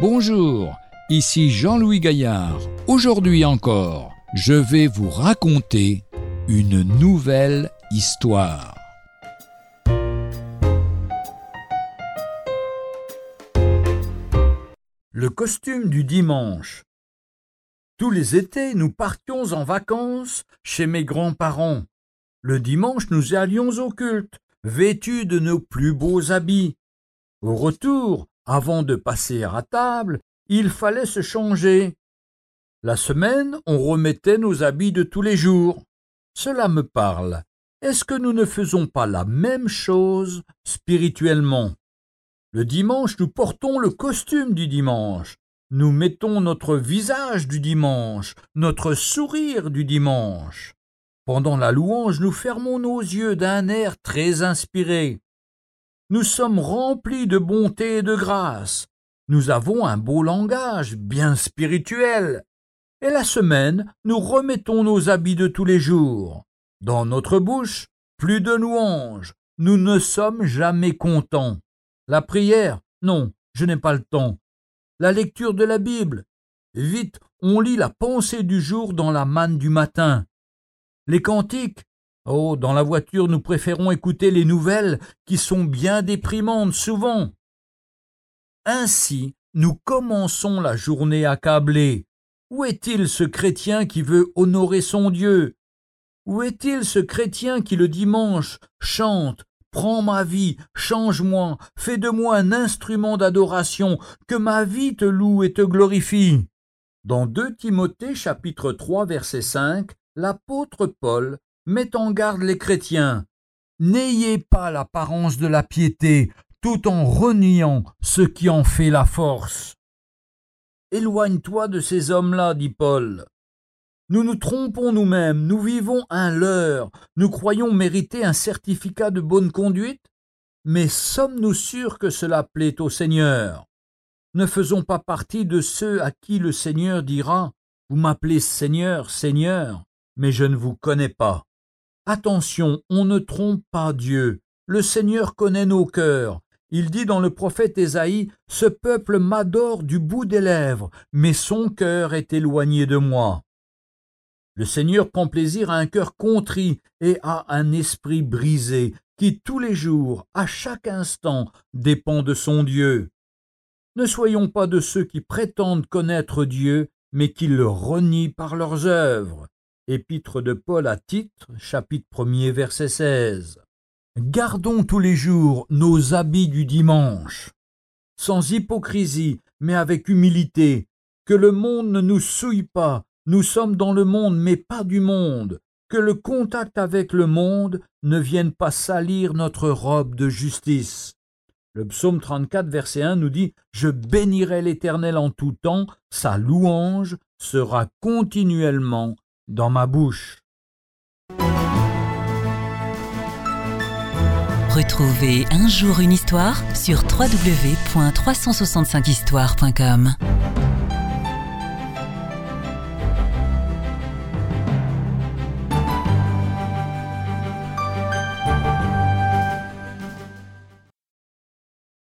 Bonjour, ici Jean-Louis Gaillard. Aujourd'hui encore, je vais vous raconter une nouvelle histoire. Le costume du dimanche. Tous les étés, nous partions en vacances chez mes grands-parents. Le dimanche, nous allions au culte, vêtus de nos plus beaux habits. Au retour, avant de passer à table, il fallait se changer. La semaine, on remettait nos habits de tous les jours. Cela me parle. Est-ce que nous ne faisons pas la même chose spirituellement? Le dimanche, nous portons le costume du dimanche. Nous mettons notre visage du dimanche, notre sourire du dimanche. Pendant la louange, nous fermons nos yeux d'un air très inspiré. Nous sommes remplis de bonté et de grâce. Nous avons un beau langage, bien spirituel. Et la semaine, nous remettons nos habits de tous les jours. Dans notre bouche, plus de louanges. Nous ne sommes jamais contents. La prière, non, je n'ai pas le temps. La lecture de la Bible. Vite, on lit la pensée du jour dans la manne du matin. Les cantiques, Oh, dans la voiture, nous préférons écouter les nouvelles qui sont bien déprimantes souvent. Ainsi, nous commençons la journée accablée. Où est-il ce chrétien qui veut honorer son Dieu? Où est-il ce chrétien qui le dimanche chante Prends ma vie, change-moi, fais de moi un instrument d'adoration, que ma vie te loue et te glorifie? Dans 2 Timothée chapitre 3 verset 5, l'apôtre Paul met en garde les chrétiens. N'ayez pas l'apparence de la piété, tout en reniant ce qui en fait la force. Éloigne-toi de ces hommes-là, dit Paul. Nous nous trompons nous-mêmes, nous vivons un leurre, nous croyons mériter un certificat de bonne conduite, mais sommes-nous sûrs que cela plaît au Seigneur? Ne faisons pas partie de ceux à qui le Seigneur dira Vous m'appelez Seigneur, Seigneur, mais je ne vous connais pas. Attention, on ne trompe pas Dieu. Le Seigneur connaît nos cœurs. Il dit dans le prophète Ésaïe Ce peuple m'adore du bout des lèvres, mais son cœur est éloigné de moi. Le Seigneur prend plaisir à un cœur contrit et à un esprit brisé, qui tous les jours, à chaque instant, dépend de son Dieu. Ne soyons pas de ceux qui prétendent connaître Dieu, mais qui le renient par leurs œuvres. Épître de Paul à Titre, chapitre 1er, verset 16. Gardons tous les jours nos habits du dimanche, sans hypocrisie, mais avec humilité, que le monde ne nous souille pas, nous sommes dans le monde, mais pas du monde, que le contact avec le monde ne vienne pas salir notre robe de justice. Le psaume 34, verset 1 nous dit Je bénirai l'Éternel en tout temps, sa louange sera continuellement dans ma bouche. Retrouvez un jour une histoire sur www.365histoire.com.